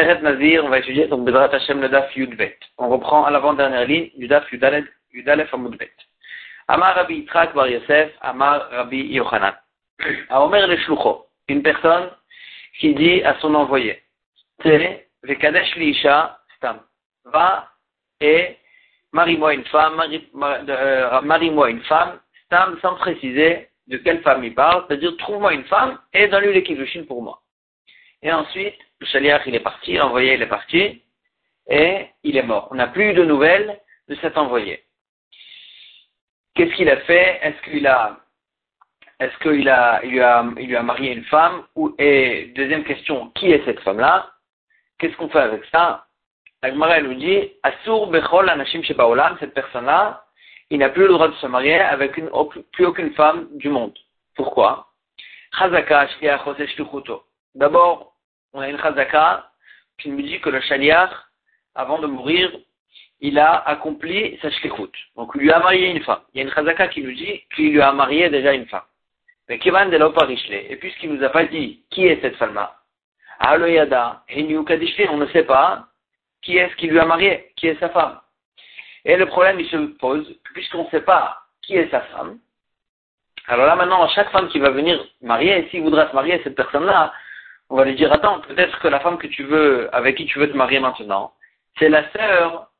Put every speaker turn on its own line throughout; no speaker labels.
On va étudier donc le Daf. On reprend à l'avant-dernière ligne du Daf Yudalef Amudbet. Amar Rabbi Yitzhak Bar Yosef, Amar Rabbi Yochanan. A Omer le Shlucho, une personne qui dit à son envoyé, Vekadesh Liisha Stam, va et marie-moi une femme, euh, marie-moi une femme, Stam sans préciser de quelle femme il parle, c'est-à-dire trouve-moi une femme et donne-lui les pour moi. Et ensuite, le chaliach il est parti, l'envoyé il est parti, et il est mort. On n'a plus eu de nouvelles de cet envoyé. Qu'est-ce qu'il a fait? Est-ce qu'il a, est-ce qu'il a, il lui a, il lui a marié une femme? Ou et deuxième question, qui est cette femme-là? Qu'est-ce qu'on fait avec ça? La nous dit Asur bechol anashim shebaolam, cette personne-là, il n'a plus le droit de se marier avec plus aucune femme du monde. Pourquoi? D'abord, on a une chazaka qui nous dit que le shaliach, avant de mourir, il a accompli sa shlichut. Donc, il lui a marié une femme. Il y a une chazaka qui nous dit qu'il lui a marié déjà une femme. Mais Kivan de Et puisqu'il nous a pas dit qui est cette femme-là, Aloyada, on ne sait pas qui est-ce qui lui a marié, qui est sa femme. Et le problème, il se pose, puisqu'on ne sait pas qui est sa femme, alors là maintenant, chaque femme qui va venir marier, s'il voudra se marier, cette personne-là, on va lui dire, attends, peut-être que la femme que tu veux, avec qui tu veux te marier maintenant, c'est la sœur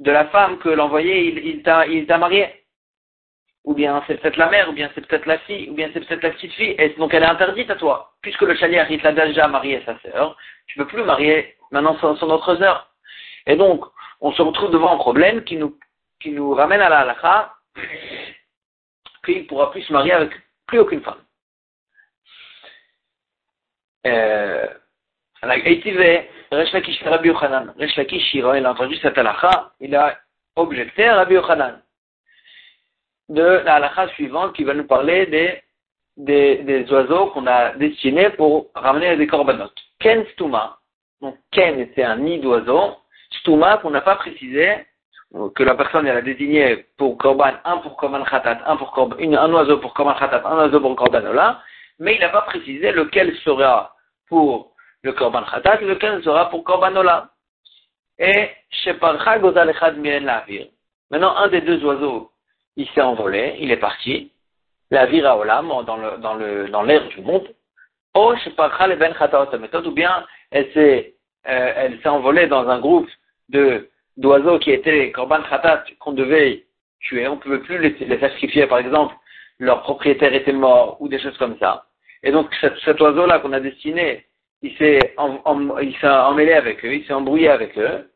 de la femme que l'envoyé, il, t'a, il t'a marié. Ou bien c'est peut-être la mère, ou bien c'est peut-être la fille, ou bien c'est peut-être la petite fille, et donc elle est interdite à toi. Puisque le chalier, il t'a déjà marié sa sœur, tu peux plus marier maintenant son, son autre sœur. Et donc, on se retrouve devant un problème qui nous, qui nous ramène à la halakha, qu'il pourra plus se marier avec plus aucune femme. Euh, Rabbi Yochanan. Resh Lakish, il a entendu cette halakha, il a objecté à Rabbi Yochanan de la halakha suivante qui va nous parler des, des, des oiseaux qu'on a destinés pour ramener des korbanot. Ken Stuma. Donc Ken était un nid d'oiseaux. Stuma qu'on n'a pas précisé, que la personne elle a désigné pour korban, un pour korban khatat, un pour korban, un oiseau pour korban khatat, un oiseau pour korban ola, mais il n'a pas précisé lequel sera pour le korban khatat, lequel sera pour korban ola. Et sheparcha gozal echad Maintenant, un des deux oiseaux, il s'est envolé, il est parti, la vira olam, dans le, dans le, dans l'air du monde. Oh, sheparcha le ben ou bien elle s'est, euh, elle s'est envolée dans un groupe de, d'oiseaux qui étaient korban khatat, qu'on devait tuer. On ne pouvait plus les, les sacrifier, par exemple, leur propriétaire était mort, ou des choses comme ça. Et donc cet, oiseau-là qu'on a destiné, il s'est emmêlé avec eux, il s'est embrouillé avec eux.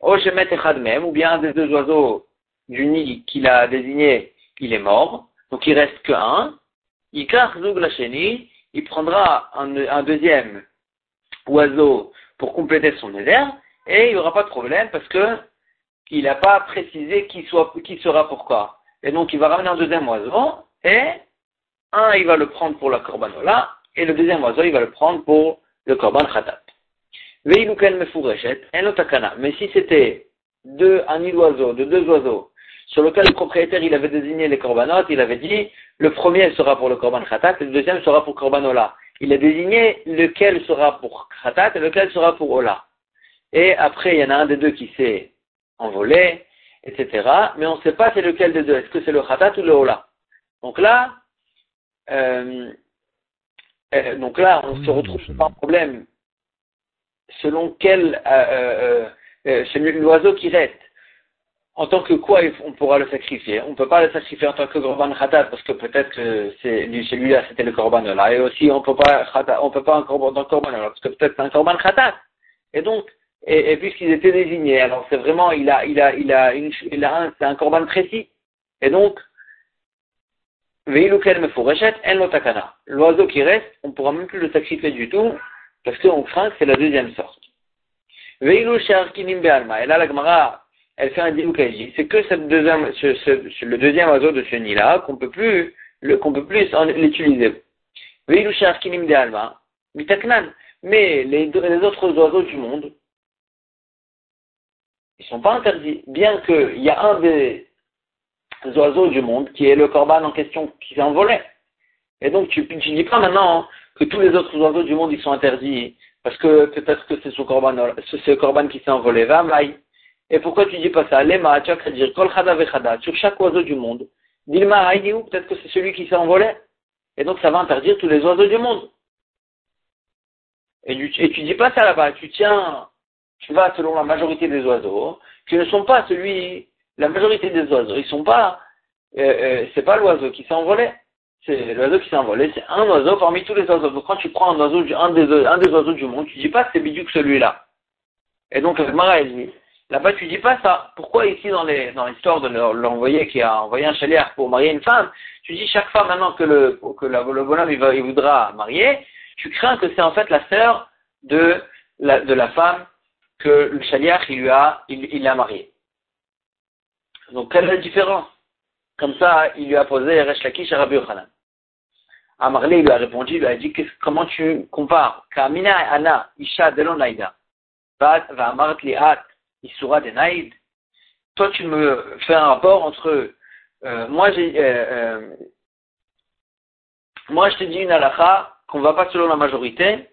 Je même, ou bien un des deux oiseaux du nid qu'il a désigné, il est mort. Donc il reste qu'un. Il la chenille, il prendra un, deuxième oiseau pour compléter son désert, et il n'y aura pas de problème parce que il n'a pas précisé qui sera pourquoi. Et donc il va ramener un deuxième oiseau, et un, il va le prendre pour la corbanola, et le deuxième oiseau, il va le prendre pour le korban khatat. Mais si c'était deux, un nid d'oiseaux, de deux oiseaux, sur lequel le propriétaire, il avait désigné les corbanotes, il avait dit, le premier sera pour le korban khatat, et le deuxième sera pour korbanola. Il a désigné lequel sera pour khatat et lequel sera pour ola. Et après, il y en a un des deux qui s'est envolé, etc. Mais on ne sait pas c'est lequel des deux. Est-ce que c'est le khatat ou le ola? Donc là, euh, euh, donc là, on se retrouve sur un problème selon quel euh, c'est l'oiseau qui reste. En tant que quoi on pourra le sacrifier On ne peut pas le sacrifier en tant que korban khatat parce que peut-être que c'est celui-là c'était le korban là et aussi on peut pas on peut pas un korban dans korban parce que peut-être c'est un korban khatat. Et donc et, puisqu'ils étaient désignés, alors c'est vraiment il a il a il a une il a un c'est un korban précis. Et donc L'oiseau qui reste, on ne pourra même plus le sacrifier du tout, parce qu'on craint que c'est la deuxième sorte. Et là, la Gemara, elle fait un dit c'est que cette deuxième, ce, le deuxième oiseau de ce nid-là, qu'on peut plus, qu'on peut plus l'utiliser. Mais les, les autres oiseaux du monde, ils sont pas interdits. Bien qu'il y a un des oiseaux du monde qui est le corban en question qui s'est envolé. Et donc, tu ne dis pas maintenant que tous les autres oiseaux du monde, ils sont interdits parce que peut-être que c'est ce corban, ce corban qui s'est envolé, va Et pourquoi tu dis pas ça? Lema, tu vas dire sur chaque oiseau du monde. Dilma où? Peut-être que c'est celui qui s'est envolé. Et donc ça va interdire tous les oiseaux du monde. Et et tu dis pas ça là-bas, tu tiens, tu vas selon la majorité des oiseaux, qui ne sont pas celui, la majorité des oiseaux, ils sont pas, euh, euh, c'est pas l'oiseau qui s'est envolé c'est l'oiseau qui s'est envolé, c'est un oiseau parmi tous les oiseaux. Donc quand tu prends un oiseau, un des, un des oiseaux du monde, tu dis pas c'est que celui-là. Et donc le Mara dit, là-bas tu dis pas ça. Pourquoi ici dans les dans l'histoire de l'envoyé qui a envoyé un chalière pour marier une femme, tu dis chaque fois maintenant que le que le bonhomme il, va, il voudra marier, tu crains que c'est en fait la sœur de la, de la femme que le chalière il lui a il, il a marié. Donc quelle est la différence? Comme ça, il lui a posé Resh Lakish à Rabbi Yochanan. Amarle lui a répondu, il lui a dit, comment tu compares? Kamina Ana, Isha Delonaïda, va Isura Denaïd. Toi, tu me fais un rapport entre, euh, moi, j'ai, euh, euh, moi, je te dis une halakha qu'on va pas selon la majorité,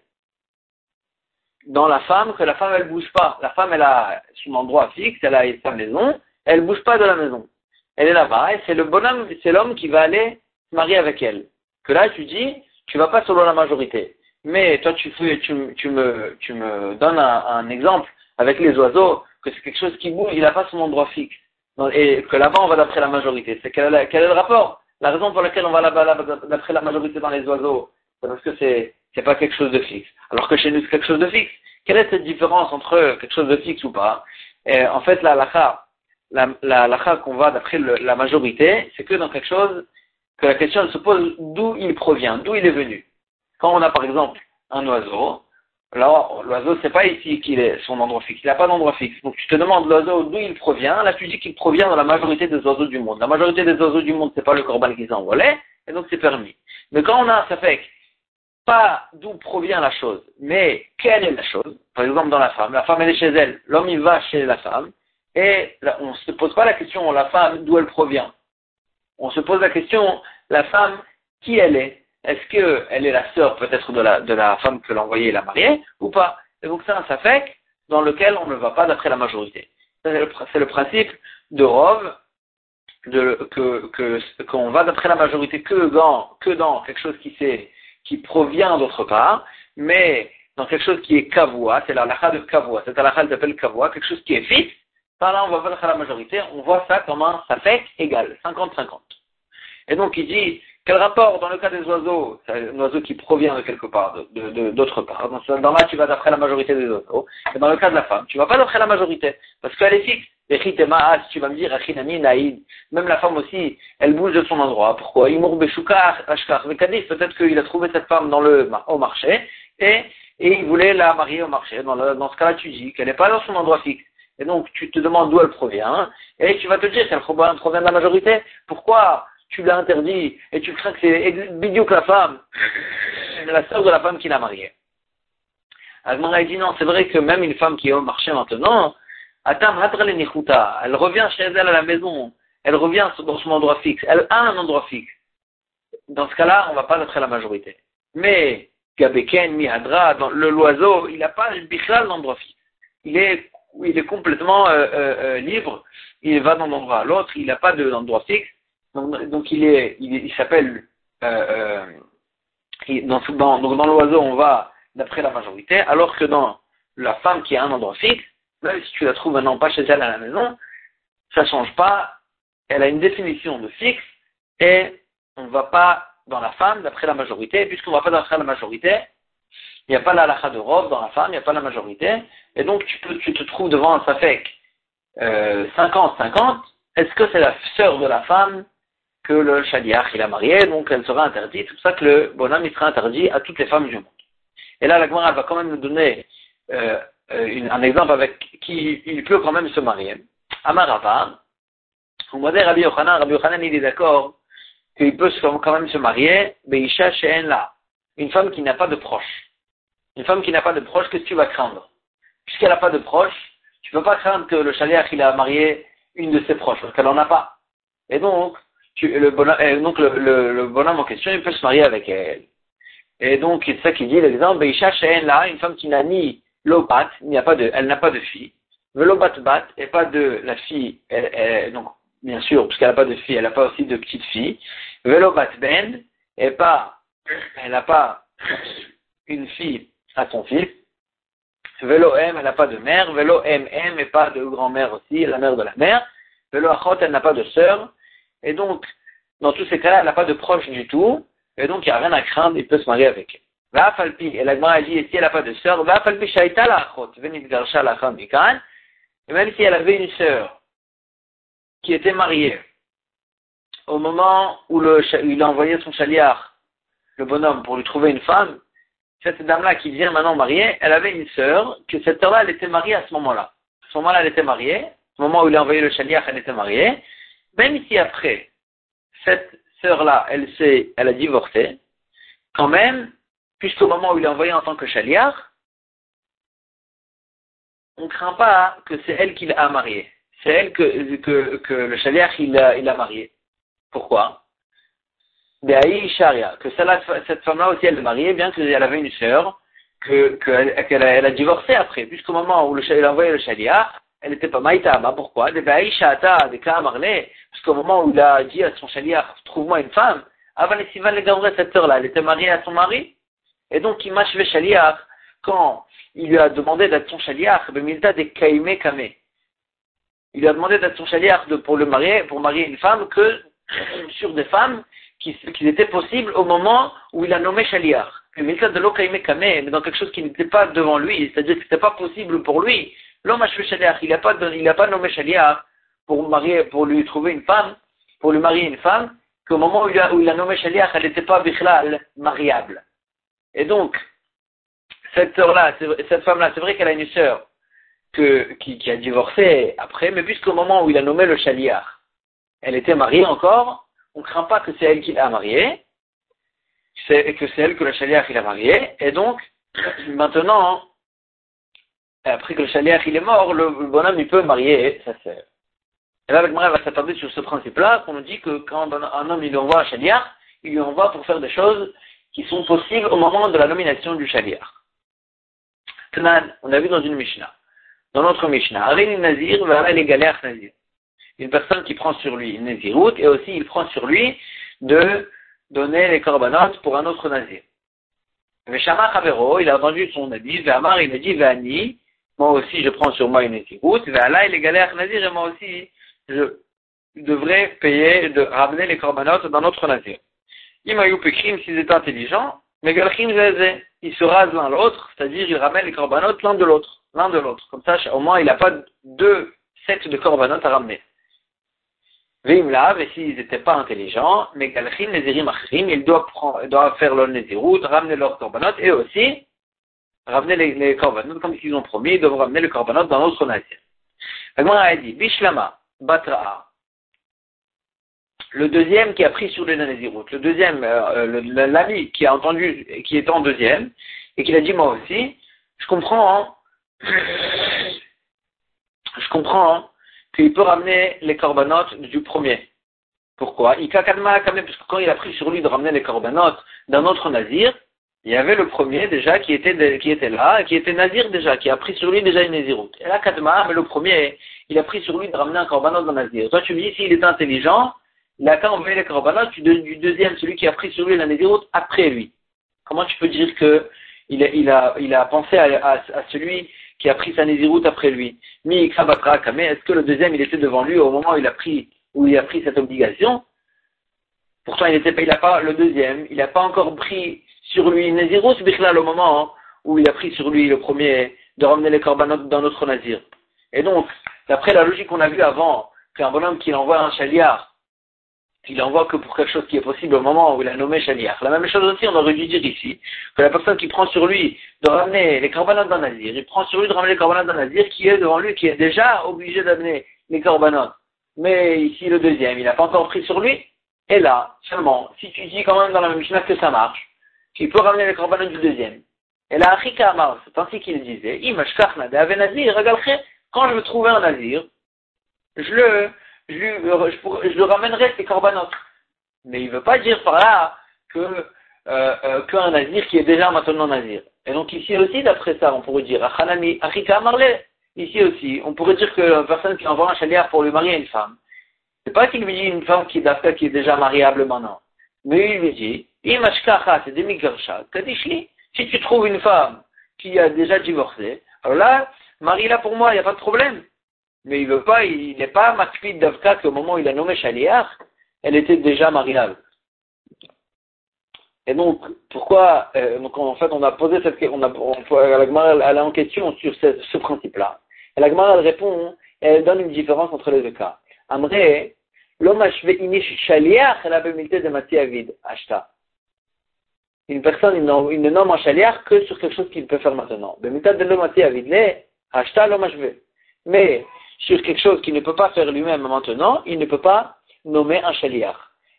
dans la femme, que la femme, elle bouge pas. La femme, elle a son endroit fixe, elle a sa maison, elle bouge pas de la maison elle est là-bas, et c'est le bonhomme, c'est l'homme qui va aller se marier avec elle. Que là, tu dis, tu vas pas selon la majorité. Mais toi, tu, me, donnes un, exemple avec les oiseaux, que c'est quelque chose qui bouge, il n'a pas son endroit fixe. Et que là-bas, on va d'après la majorité. C'est quel, est le rapport? La raison pour laquelle on va là-bas d'après la majorité dans les oiseaux, c'est parce que c'est, c'est pas quelque chose de fixe. Alors que chez nous, c'est quelque chose de fixe. Quelle est cette différence entre quelque chose de fixe ou pas? En fait, la halakha, la, la, la qu'on va d'après la majorité, c'est que dans quelque chose, que la question se pose d'où il provient, d'où il est venu. Quand on a par exemple un oiseau, là, l'oiseau, c'est pas ici qu'il est son endroit fixe, il n'a pas d'endroit fixe. Donc tu te demandes l'oiseau d'où il provient, là tu dis qu'il provient dans la majorité des oiseaux du monde. La majorité des oiseaux du monde, c'est pas le corban qui s'envolait, et donc c'est permis. Mais quand on a ça fait pas d'où provient la chose, mais quelle est la chose, par exemple dans la femme, la femme elle est chez elle, l'homme il va chez la femme, et on ne se pose pas la question, la femme, d'où elle provient. On se pose la question, la femme, qui elle est Est-ce qu'elle est la sœur peut-être de la, de la femme que l'envoyé l'a mariée ou pas? Et donc c'est un safek dans lequel on ne va pas d'après la majorité. C'est le, principe de Rov, de, que, qu'on va d'après la majorité que dans, que dans quelque chose qui, qui provient d'autre part, mais dans quelque chose qui est kavua, c'est la lacha de kavua, c'est la lacha s'appelle kavua, quelque chose qui est fixe, là, on va voir la majorité, on voit ça comme un fait égal, 50-50. Et donc, il dit, quel rapport dans le cas des oiseaux, c'est un oiseau qui provient de quelque part, d'autre de, part. Dans là, tu vas d'après la majorité des oiseaux. Et dans le cas de la femme, tu vas pas d'après la majorité, parce qu'elle est fixe. si tu vas me dire, même la femme aussi, elle bouge de son endroit. Pourquoi? Peut-être qu'il a trouvé cette femme dans le, au marché, et, et il voulait la marier au marché. Dans, dans ce cas-là, tu dis qu'elle n'est pas dans son endroit fixe et donc tu te demandes d'où elle provient, et tu vas te dire qu'elle provient de la majorité. Pourquoi tu l'as interdit et tu crains que c'est que la femme, la sœur de la femme qui l'a mariée Agmara dit non, c'est vrai que même une femme qui est au marché maintenant, elle revient chez elle à la maison, elle revient dans son endroit fixe, elle a un endroit fixe. Dans ce cas-là, on ne va pas être la majorité. Mais Gabeken, Mihadra, le loiseau, il n'a pas le d'endroit fixe. Il est il est complètement euh, euh, euh, libre, il va d'un endroit à l'autre, il n'a pas d'endroit fixe, donc, il est, il, s'appelle, dans, dans, donc dans l'oiseau on va d'après la majorité, alors que dans la femme qui a un endroit fixe, même si tu la trouves maintenant pas chez elle à la maison, ça change pas, elle a une définition de fixe, et on ne va pas dans la femme d'après la majorité, puisqu'on ne va pas d'après la majorité, il n'y a pas la lacha de robe dans la femme, il n'y a pas la majorité, et donc tu, peux, tu te trouves devant un safek 50-50, est-ce que c'est la sœur de la femme que le shaliach il a marié, donc elle sera interdite, c'est pour ça que le bonhomme il sera interdit à toutes les femmes du monde. Et là la Gemara va quand même nous donner euh, euh un exemple avec qui il peut quand même se marier. Amarava, on va dire Rabbi Yochanan, Rabbi Yochanan il est d'accord qu'il peut quand même se marier, Beisha She'en là, une femme qui n'a pas de proche. Une femme qui n'a pas de proche, qu'est-ce que tu vas craindre? Puisqu'elle n'a pas de proche, tu ne peux pas craindre que le chaliach il a marié une de ses proches, parce qu'elle n'en a pas. Et donc, le, bonhomme, en question, il peut se marier avec elle. Et donc, c'est ça qui dit l'exemple, Beisha là, une femme qui n'a ni l'obat, elle n'a pas de fille. Velobat bat, et pas de la fille, elle, donc, bien sûr, parce qu'elle n'a pas de fille, elle n'a pas aussi de petite fille. Velobat ben, et pas, elle n'a pas une fille à son fils. Velo M, elle n'a pas de mère. Velo M, M, et pas de grand-mère aussi, la mère de la mère. Velo Achot, elle n'a pas de sœur. Et donc, dans tous ces cas-là, elle n'a pas de proche du tout. Et donc, il n'y a rien à craindre, il peut se marier avec elle. Va falpi, et la a dit, et si elle n'a pas de sœur, va falpi shaita la achot, venit garsha la et même si elle avait une sœur qui était mariée, au moment où le, il a envoyé son chaliard, le bonhomme, pour lui trouver une femme, cette dame-là qui vient maintenant mariée, elle avait une sœur, que cette sœur-là, elle était mariée à ce moment-là. À ce moment-là, elle était mariée. Au moment où il a envoyé le chaliard, elle était mariée. Même si après, cette sœur-là, elle s'est, elle a divorcé, quand même, puisqu'au moment où il est envoyé en tant que chaliard, on ne craint pas que c'est elle qui l'a marié. C'est elle que, que, que le chaliard il a, il a marié. Pourquoi? Que cette femme-là aussi elle est mariée, bien qu'elle avait une sœur, qu'elle que elle a divorcé après, puisqu'au moment où le, il a envoyé le chaliard, elle n'était pas maïtama. Pourquoi? Parce qu'au moment où il a dit à son chaliard, trouve-moi une femme, avant les cette sœur-là, elle était mariée à son mari? Et donc, il m'a chaliard, quand il lui a demandé d'être son Bemilta de Kame. Il lui a demandé d'être son chaliard pour le marier, pour marier une femme que sur des femmes qui, qui étaient possibles au moment où il a nommé chaliard. Bemilta de Kaime Kame, mais dans quelque chose qui n'était pas devant lui, c'est-à-dire que c'était pas possible pour lui. L'homme a chaliard, il n'a pas, nommé chaliard pour marier, pour lui trouver une femme, pour lui marier une femme, qu'au moment où il a, nommé chaliard, elle n'était pas bichlal mariable. Et donc, cette cette femme-là, c'est vrai qu'elle a une sœur qui, a divorcé après, mais puisqu'au moment où il a nommé le chaliard, elle était mariée encore, on ne craint pas que c'est elle qui l'a mariée, et que c'est elle que le chaliard il a mariée, et donc, maintenant, après que le chaliard il est mort, le, bonhomme il peut marier sa sœur. Et là, moi, va s'attarder sur ce principe-là, qu'on nous dit que quand un homme il lui envoie un chaliard, il lui envoie pour faire des choses qui sont possibles au moment de la nomination du chaliard on a vu dans une Mishnah. Dans notre Mishnah, Nazir, Nazir. Une personne qui prend sur lui une Nazirout et aussi il prend sur lui de donner les corbanotes pour un autre Nazir. Veshama Chavero, il a vendu son habit, Ve'amar, il a dit, Ve'ani, moi aussi je prends sur moi une Nazirout, Ve'ala, il est galère Nazir, et moi aussi je devrais payer, de ramener les corbanotes dans notre Nazir. Imayou Pekrim, s'ils étaient intelligents, Megalchim Zezé, ils se rasent l'un l'autre, c'est-à-dire ils ramènent les corbanotes l'un de l'autre, l'un de l'autre. Comme ça, au moins, il n'a pas deux sets de corbanotes à ramener. Vim lav, et s'ils n'étaient pas intelligents, Megalchim Nezirim Achrim, ils doivent, faire leur Nezirut, ramener leurs corbanotes, et aussi, ramener les, les corbanotes, comme ils ont promis, ils doivent ramener les corbanotes dans notre nazir. A dit, Bishlama, Batra'a, le deuxième qui a pris sur les Nazirut, le deuxième, euh, l'ami qui a entendu, qui est en deuxième, et qui a dit moi aussi, je comprends, hein, je comprends hein, qu'il peut ramener les corbanotes du premier. Pourquoi? Il parce que quand il a pris sur lui de ramener les corbanotes d'un autre nazir, il y avait le premier déjà qui était, qui était là, qui était nazir déjà, qui a pris sur lui déjà une nazirut. Et là, Kadma, mais le premier, il a pris sur lui de ramener un corbanot d'un nazir. Toi, tu me dis, s'il est intelligent, il a qu'à envoyer les korbanot du, deuxième, celui qui a pris sur lui la Nézirut après lui. Comment tu peux dire que il a, il a pensé à, celui qui a pris sa Nézirut après lui. Mi est-ce que le deuxième il était devant lui au moment où il a pris, où il a pris cette obligation? Pourtant, il était il n'a pas le deuxième, il n'a pas encore pris sur lui Nézirut, là au moment où il a pris sur lui le premier de ramener les korbanot dans notre Nazir. Et donc, d'après la logique qu'on a vue avant, qu'un bonhomme qui envoie un chaliard il envoie que pour quelque chose qui est possible au moment où il a nommé Shaliach. La même chose aussi, on aurait dû dire ici, que la personne qui prend sur lui de ramener les corbanotes d'un nazir, il prend sur lui de ramener les corbanotes d'un nazir qui est devant lui, qui est déjà obligé d'amener les corbanotes. Mais ici, le deuxième, il n'a pas encore pris sur lui. Et là, seulement, si tu dis quand même dans la même Mishnah que ça marche, qu'il peut ramener les corbanotes du deuxième. Et là, Achika Amar, c'est ainsi qu'il disait, quand je veux trouver un nazir, je le, je, lui, je, le ramènerai ses corbanotes. Mais il ne veut pas dire par là que euh, euh, qu'un nazir qui est déjà maintenant nazir. Et donc ici aussi, d'après ça, on pourrait dire, Achanami, ici aussi, on pourrait dire que la personne qui envoie un chaliar pour lui marier une femme, c'est pas qu'il lui dit une femme qui, qui est déjà mariable maintenant. Mais il lui dit, c'est des Si tu trouves une femme qui a déjà divorcé, alors là, marie-la pour moi, il n'y a pas de problème. Mais il veut pas, il n'est pas masqué d'Avka qu'au moment où il a nommé Chaliar, elle était déjà mariable. Et donc, pourquoi, euh, donc en fait, on a posé cette question, on a, on, la elle est en question sur ce, principe-là. Et la Gemara, elle répond, elle donne une différence entre les deux cas. Amré, l'homme achevé inish shaliach, elle a de matière achta. Une personne, il ne nomme un shaliach que sur quelque chose qu'il peut faire maintenant. Bemitat de l'homme vide, achta l'homme achevé. Mais, sur quelque chose qu'il ne peut pas faire lui-même maintenant, il ne peut pas nommer un shaliach.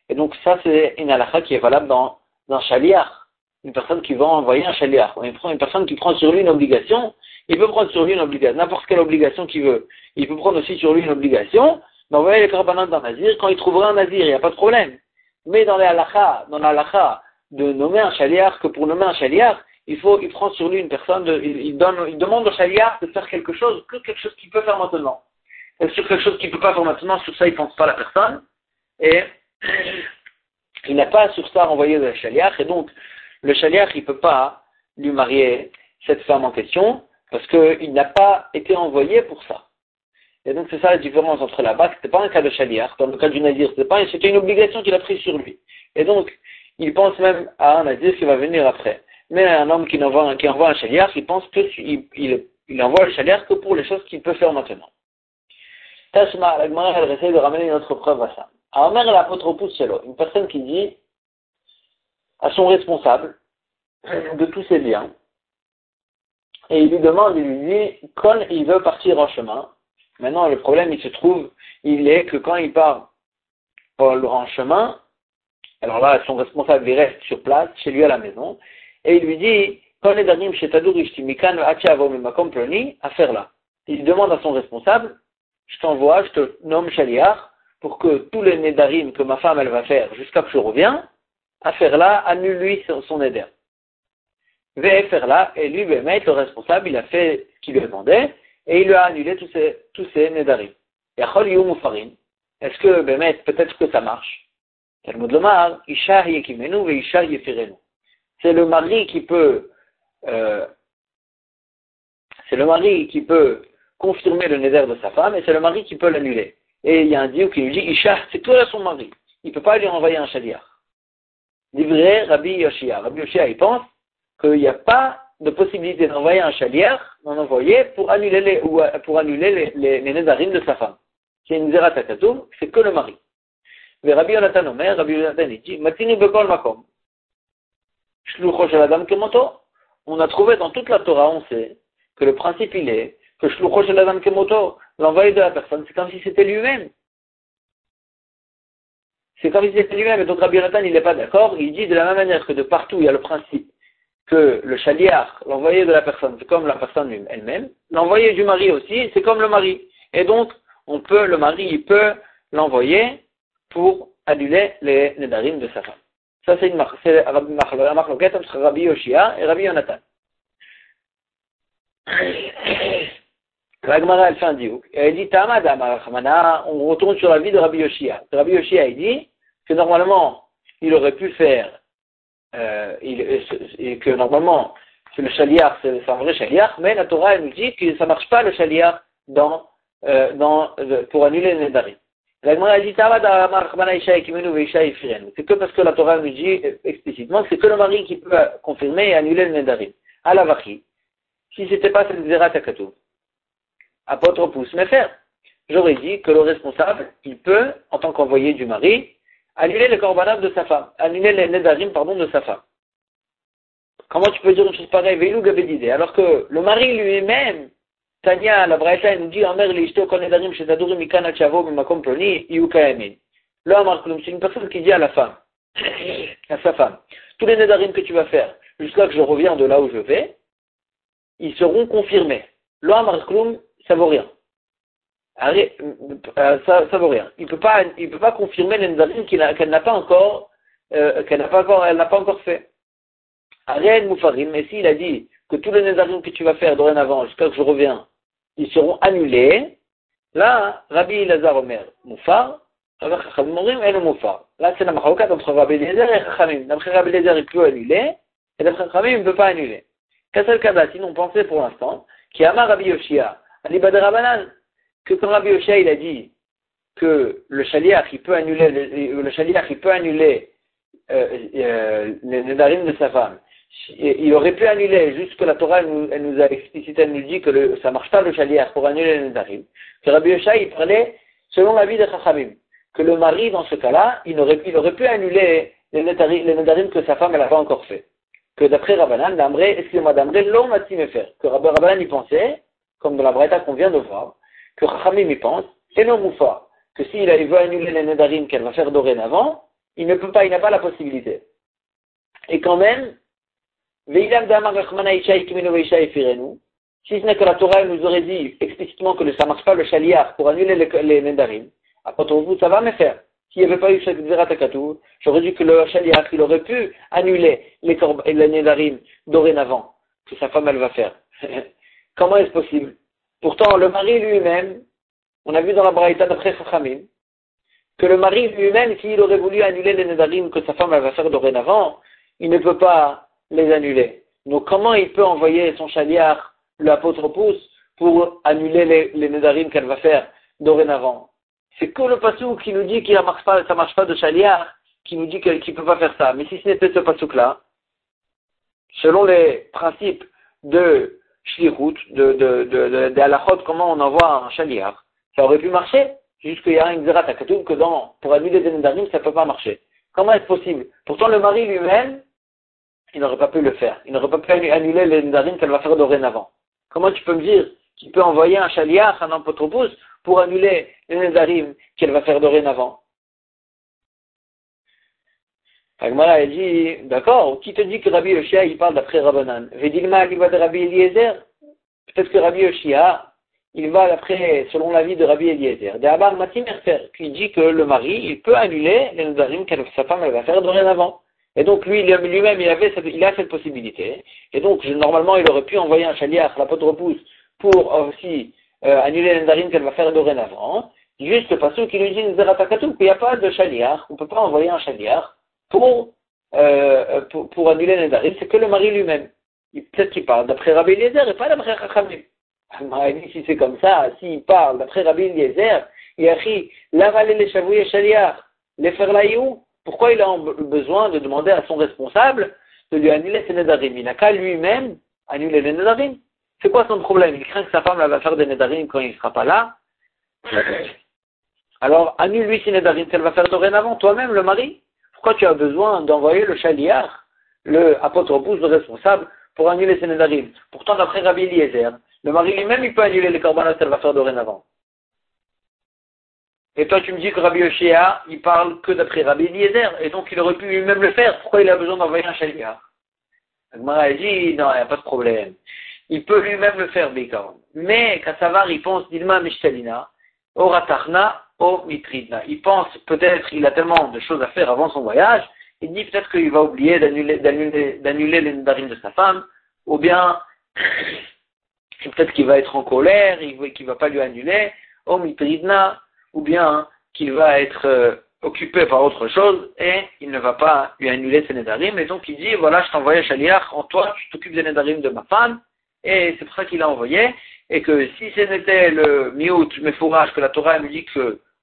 Et donc, ça, c'est une halakha qui est valable dans d'un chaliach, une personne qui va envoyer un chaliach, une personne qui prend sur lui une obligation, il peut prendre sur lui une obligation, n'importe quelle obligation qu'il veut. Il peut prendre aussi sur lui une obligation d'envoyer les korbanot dans Nazir. Quand il trouvera un Nazir, il n'y a pas de problème. Mais dans les halakha, dans l'halakha, de nommer un chaliach, que pour nommer un chaliach, il faut, il prend sur lui une personne, il, donne, il demande au chaliach de faire quelque chose, que quelque chose qu'il peut faire maintenant. Sur quelque chose qu'il ne peut pas faire maintenant, sur ça, il ne pense pas la personne. Et il n'a pas sur ça renvoyé le chaliach, et donc le chaliach, il ne peut pas lui marier cette femme en question, parce qu'il n'a pas été envoyé pour ça. Et donc c'est ça la différence entre là-bas, c'était pas un cas de chaliach, dans le cas du nazir, c'était une obligation qu'il a prise sur lui. Et donc, il pense même à un nazir qui va venir après. Mais un homme qui envoie, qui envoie un chaliach, il pense qu'il il, il envoie le chaliach que pour les choses qu'il peut faire maintenant. Tashma, la Gemara, elle essaie de ramener une autre preuve à ça. Mère l'apôtre Selo, une personne qui dit à son responsable de tous ses biens, et il lui demande, il lui dit, quand il veut partir en chemin, maintenant le problème il se trouve, il est que quand il part en chemin, alors là son responsable il reste sur place, chez lui à la maison, et il lui dit, quand les derniers chez à faire là. Il demande à son responsable, je t'envoie, je te nomme Shaliach, pour que tous les nédarim que ma femme elle va faire jusqu'à que je reviens, à faire là, annule-lui son éder. faire là, et lui, Bémet, le responsable, il a fait ce qu'il lui demandait, et il lui a annulé tous ces, tous ces nédarim. Est-ce que Bémet, peut-être que ça marche? C'est le mari qui peut, euh, c'est le mari qui peut confirmer le néder de sa femme, et c'est le mari qui peut l'annuler. Et il y a un dieu qui lui dit, Isha, c'est toi son mari. Il ne peut pas lui envoyer un shaliach. Livré Rabbi Yoshia. Rabbi Yoshia, il pense qu'il n'y a pas de possibilité d'envoyer un shaliach, d'en envoyer pour annuler les, ou pour annuler les, les, de sa femme. C'est une zerat c'est que le mari. Mais Rabbi Yonatan Omer, Rabbi Yonatan dit, Matini bekol makom. Shlucho shel kemoto. On a trouvé dans toute la Torah, on sait, que le principe il est que Shlucho shel l'envoyé de la personne, c'est comme si c'était lui-même. C'est comme si c'était lui-même. Et donc Rabbi Nathan, il n'est pas d'accord. Il dit de la même manière que de partout, il y a le principe que le chaliar, l'envoyé de la personne, c'est comme la personne elle-même. L'envoyé du mari aussi, c'est comme le mari. Et donc, on peut, le mari, il peut l'envoyer pour annuler les nedarim de sa femme. Ça, c'est la marque entre Rabbi Yoshia et Rabbi Yonatan. La Gemara, elle fait un diouk. Elle dit, on retourne sur la vie de Rabbi Yoshia. Rabbi Yoshia, il dit que normalement, il aurait pu faire, euh, il, et que normalement, le chaliar, c'est un vrai chaliar, mais la Torah, elle nous dit que ça ne marche pas le chaliar dans, euh, dans, euh, pour annuler les nedarim. Elle dit, c'est que parce que la Torah nous dit explicitement que c'est que le mari qui peut confirmer et annuler le nedarim. À la si c'était pas cette zérat mais faire. J'aurais dit que le responsable, il peut, en tant qu'envoyé du mari, annuler les corbanables de sa femme, annuler les nedarim, pardon, de sa femme. Comment tu peux dire une chose pareille, alors que le mari lui-même, Tania, la Braïta, nous dit, Amer l'ishto konedarim shedadurim ikana chavo mimakom ploni, iu kayamin. c'est une personne qui dit à la femme, à sa femme, tous les nedarim que tu vas faire, jusqu'à que je reviens de là où je vais, ils seront confirmés. Lo ça vaut rien. Euh, ça, ça vaut rien. Il peut pas, il peut pas confirmer les qu'elle n'a pas encore, euh, qu'elle n'a pas encore, elle fait. Arène Moufarim, mais s'il a dit que tous les Nézarim que tu vas faire dorénavant, jusqu'à que je reviens, ils seront annulés, là, Rabbi Lazar Omer, Moufar, Chachamim Orim, et le Moufar. Là, c'est la machaokat entre Rabbi Eliezer et Chachamim. D'après Rabbi Eliezer, il peut annuler, et d'après Chachamim, il ne peut pas annuler. Kassel Kadat, sinon pensez pour l'instant, qui a Rabbi Yoshia, Rabanan, que quand Rabbi Yoshia, il a dit que le Shaliach, il peut annuler, le, il peut annuler euh, euh, les Nédarim de sa femme, il aurait pu annuler, juste que la Torah elle nous, a explicité, elle nous dit que le, ça marche pas le Shaliach pour annuler les Nédarim. Que Rabbi Yoshia, il parlait selon la vie de Chachamim, que le mari, dans ce cas-là, il aurait, il aurait pu annuler les Nédarim, que sa femme elle pas encore fait. Que d'après Rabbanan, d'Amré, excusez-moi, d'Amré, l'homme a. Que Rabbi Rabbanan y pensait, comme dans la Braïta qu'on vient de voir, que Chachamim y pense, et non Moufa, que s'il veut annuler les Nédarim qu'elle va faire dorénavant, il ne peut pas, il n'a pas la possibilité. Et quand même, si ce n'est que la Torah nous aurait dit explicitement que ça ne marche pas le chaliar pour annuler les, les Nédarim, après vous, ça va me faire. S'il n'y avait pas eu cette Zeratakatou, j'aurais dit que le chaliar, il aurait pu annuler les, les Nédarim dorénavant, que sa femme, elle va faire. Comment est-ce possible? Pourtant, le mari lui-même, on a vu dans la Braïta d'après Chachamim, que le mari lui-même, s'il aurait voulu annuler les Nédarim que sa femme va faire dorénavant, il ne peut pas les annuler. Donc comment il peut envoyer son chaliar, l'apôtre pouce, pour annuler les, les Nédarim qu'elle va faire dorénavant? C'est que le passou qui nous dit qu'il ne marche pas, marche pas de chaliar, qui nous dit qu'il ne peut pas faire ça. Mais si ce n'était ce passouk-là, selon les principes de Shlichut, de, de, de, de, comment on envoie un chaliar, ça aurait pu marcher. Juste qu'il y a un Xerat que dans, pour annuler des Nedarim, ça ne peut pas marcher. Comment est-ce possible? Pourtant, le mari lui-même, il n'aurait pas pu le faire. Il n'aurait pas pu annuler les Nedarim qu'elle va faire dorénavant. Comment tu peux me dire qu'il peut envoyer un chaliar, un apotropos, pour annuler les Nedarim qu'elle va faire dorénavant? Agmara, elle dit, d'accord, qui te dit que Rabbi Yoshia, il parle d'après Rabbanan? Vedilma, il va de Rabbi Eliezer Peut-être que Rabbi Yoshia, il va d'après, selon l'avis de Rabbi Eliezer, de Abar Matimerfer, qui dit que le mari, il peut annuler les Nedarim que sa femme elle va faire dorénavant. Et donc lui, lui-même, il avait cette, il a cette possibilité. Et donc, normalement, il aurait pu envoyer un chaliar, la pote repousse, pour aussi euh, annuler les Nedarim qu'elle va faire dorénavant. Juste parce qu'il lui dit qu'il n'y a pas de chaliar, on ne peut pas envoyer un chaliar pour, euh, pour, pour, annuler les Nedarim, c'est que le mari lui-même. Peut-être qu'il parle d'après Rabbi Eliezer et pas d'après Chachamim. Si c'est comme ça, s'il parle d'après Rabbi Eliezer, il a écrit l'avaler les chavouilles chaliar, les faire laïou, pourquoi il a besoin de demander à son responsable de lui annuler ses nedarim Il n'a qu'à lui-même annuler les nedarim. C'est quoi son problème? Il craint que sa femme va faire des nedarim quand il ne sera pas là. Alors, annule-lui ses nedarim qu'elle va faire dorénavant, toi-même, le mari? Pourquoi tu as besoin d'envoyer le chaliar, le apôtre le responsable, pour annuler ses nedarim? Pourtant, d'après Rabbi Eliezer, le mari lui-même, il peut annuler les va faire dorénavant. Et toi, tu me dis que Rabbi Yoshia, il parle que d'après Rabbi Eliezer, et donc il aurait pu lui-même le faire. Pourquoi il a besoin d'envoyer un chaliar Agmara dit, non, il n'y a pas de problème. Il peut lui-même le faire, Bikaron. Mais, Kassavar, il pense, Dilma Mishtalina, Oratarna, O Mitridna. Il pense, peut-être, il a tellement de choses à faire avant son voyage, il dit peut-être qu'il va oublier d'annuler, les nedarim de sa femme, ou bien, peut-être qu'il va être en colère, qu'il ne va pas lui annuler, O Mitridna, ou bien qu'il va être euh, occupé par autre chose et il ne va pas lui annuler ses nedarim. Et donc il dit, voilà, je t'envoie Shaliach, en toi, tu t'occupes des nedarim de ma femme. Et c'est pour ça qu'il a envoyé. Et que si ce n'était le miout, mais fourrage, que la Torah nous dit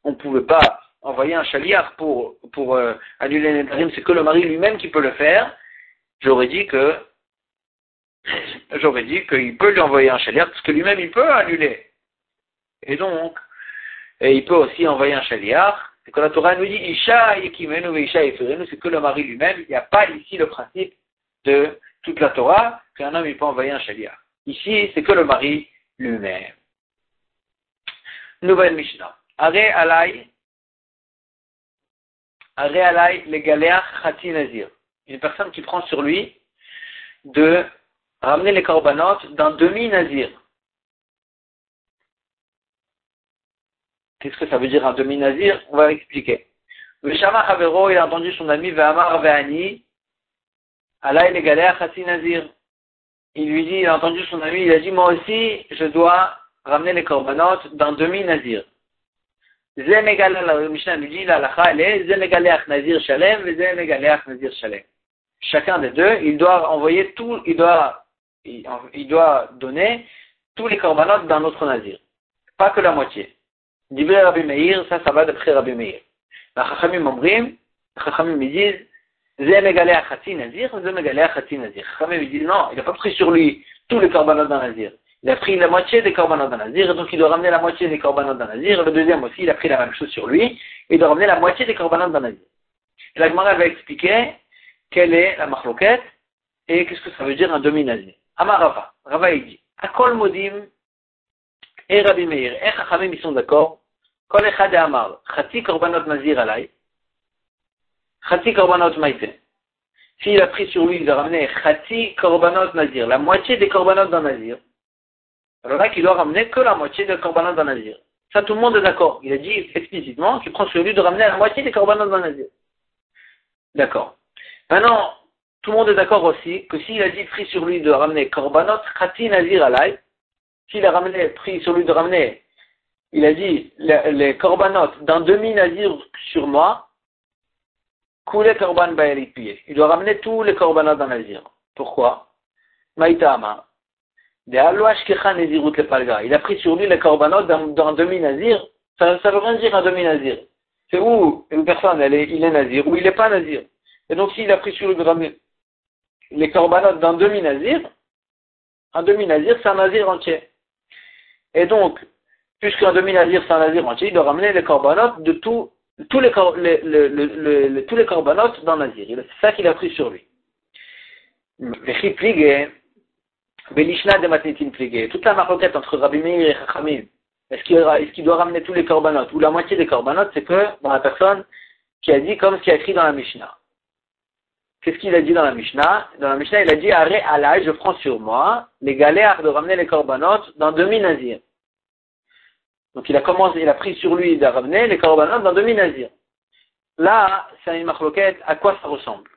qu'on ne pouvait pas envoyer un Shaliach pour, euh, annuler les nedarim, c'est que le mari lui-même qui peut le faire, j'aurais dit que j'aurais dit qu'il peut lui envoyer un Shaliach, parce que lui-même il peut annuler. Et donc, il peut aussi envoyer un chaliar. C'est que la Torah nous dit Isha yekimenu Isha c'est que le mari lui-même. Il n'y a pas ici le principe de toute la Torah qu'un homme il peut envoyer un chaliar. Ici, c'est que le mari lui-même. Nouvelle Mishnah. Are alay, are alay le chati nazir. Une personne qui prend sur lui de ramener les corbanotes d'un demi-nazir. Qu'est-ce que ça veut dire un demi-nazir? On va expliquer. Le Shama Havero, il a entendu son ami Ve'amar Ve'ani, Allah il est Nazir. Il lui dit, il a entendu son ami, il a dit, moi aussi, je dois ramener les korbanot d'un demi-nazir. Le Mishnah lui dit, nazir shalem, nazir shalem. Chacun des deux, il doit envoyer tout, il doit, donner tous les korbanot d'un autre nazir. Pas que la moitié. Rabbi Meir, ça, ça va d'après Rabbi Meir. La Chachamim Chachamim disent, Zé Megalé Achatzi Nazir, Zé Megalé Achatzi Nazir. Chachamim disent, non, il n'a pas pris sur lui tous les korbanot d'un nazir. Il a pris la moitié des korbanot d'un nazir, donc il doit ramener la moitié des korbanot d'un nazir. Le deuxième aussi, il a pris la même chose sur lui, il doit ramener la moitié des korbanot d'un nazir. Et la Gemara va expliquer quelle est la marloquette et qu'est-ce que ça veut dire un demi-nazir. Amar Rava, il dit, Akol Modim et Rabbi Meir, et Chachamim ils sont d'accord, Kol Echad Amar, Chati korbanot nazir alay, Chati korbanot maïte. S'il a pris sur lui, il doit ramener Chati korbanot nazir, la moitié des korbanot d'un nazir. Alors là, qu'il doit ramener que la moitié des korbanot d'un nazir. Ça, tout le monde est d'accord. Il a dit explicitement qu'il prend sur lui de ramener la moitié des korbanot d'un nazir. D'accord. Maintenant, tout le monde est d'accord aussi que s'il a dit pris sur lui de ramener korbanot Chati nazir alay, s'il a ramené, pris sur lui de ramener, il a dit les, les korbanot d'un demi-nazir sur moi, Koule korban Il doit ramener tous les korbanot d'un nazir. Pourquoi? Maïtama. Il a pris sur lui les korbanot d'un demi-nazir. Ça ne veut rien dire un demi-nazir. C'est où une personne, elle est, il est nazir, ou il n'est pas nazir? Et donc s'il a pris sur lui les korbanot d'un demi-nazir, un demi-nazir, c'est un nazir entier. Et donc, puisqu'un demi-nazir, c'est un nazir entier, il doit ramener les korbanot de tous les, les, les, tous les corbanotes dans Nazir. C'est ça qu'il a pris sur lui. Toute la maroquette entre Rabbi Meir et Chachamim, est-ce qu'il doit ramener tous les corbanotes ou la moitié des corbanotes C'est que dans la personne qui a dit comme ce qu'il a écrit dans la Mishnah. Qu'est-ce qu'il a dit dans la Mishnah? Dans la Mishnah, il a dit Arrêt Allah, je prends sur moi les galères de ramener les corbanotes dans demi-nazir. Donc il a commencé, il a pris sur lui de ramener les korbanot dans demi-nazir. Là, c'est une marloquette, à quoi ça ressemble?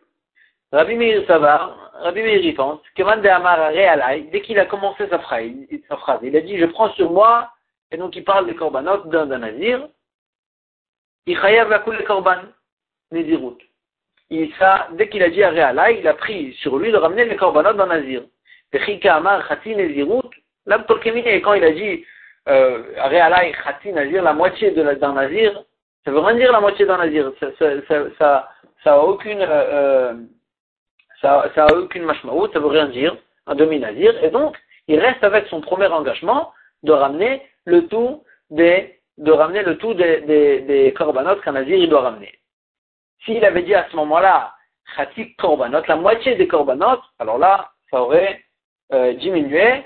Rabbi Meir Savar, Rabbi Meir y pense, dès qu'il a commencé sa phrase, il a dit, je prends sur moi, et donc il parle des korbanot d'un nazir, il la korban, nazirut. Il, ça, dès qu'il a dit à il a pris sur lui de ramener les korbanot d'un nazir. Amar Khati Nezirut, là, quand il a dit, euh, Réalaï Khati Nazir, la moitié d'un Nazir, ça veut rien dire la moitié d'un Nazir. Ça, ça, ça, ça, a aucune, euh, ça, ça a aucune mashmaout, ça veut rien dire, un demi-Nazir. Et donc, il reste avec son premier engagement de ramener le tout des, de ramener le tout des, des, des korbanot qu'un Nazir il doit ramener. S'il avait dit à ce moment-là, Khati korbanot, la moitié des korbanot, alors là, ça aurait euh, diminué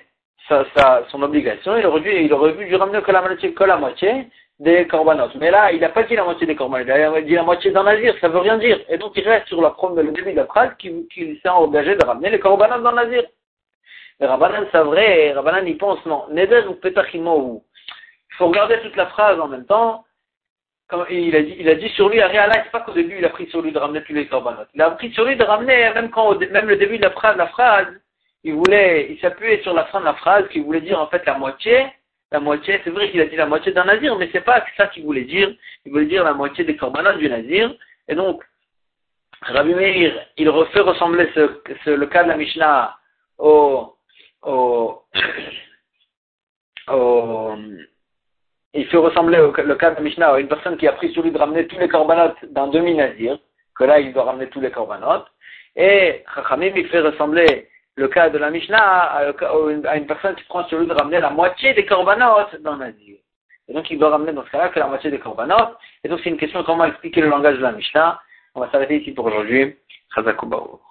sa, son obligation, il aurait, dû, il aurait dû ramener que la moitié, que la moitié des corbanotes. Mais là, il n'a pas dit la moitié des corbanotes, il a dit la moitié d'un nazir, ça veut rien dire. Et donc il reste sur la, le début de la phrase qu'il s'est engagé de ramener les corbanotes dans le nazir. Mais Rabbanan, c'est vrai, Rabbanan, il pense, non, Neder ou Petachimo ou. Il faut regarder toute la phrase en même temps. Comme il, a dit, il a dit sur lui, Ariala, c'est pas qu'au début il a pris sur lui de ramener tous les corbanotes. Il a pris sur lui de ramener, même quand, même le début de la phrase, la phrase, il voulait, il s'appuyait sur la fin de la phrase qui voulait dire en fait la moitié. La moitié, c'est vrai qu'il a dit la moitié d'un nazir, mais c'est pas ça qu'il voulait dire. Il voulait dire la moitié des corbanotes du nazir. Et donc, Rabbi Meir, il refait ressembler ce, le cas de la Mishnah au, au, au il fait ressembler au, le cas de la Mishnah à une personne qui a pris sur lui de ramener tous les corbanotes d'un demi-nazir, que là il doit ramener tous les corbanotes. Et Chachamim, il fait ressembler le cas de la Mishnah à une personne qui prend sur lui de ramener la moitié des corbanotes dans Nazir. Et donc il doit ramener dans ce cas-là que la moitié des corbanotes. Et donc c'est une question comment expliquer le langage de la Mishnah. On va s'arrêter ici pour aujourd'hui.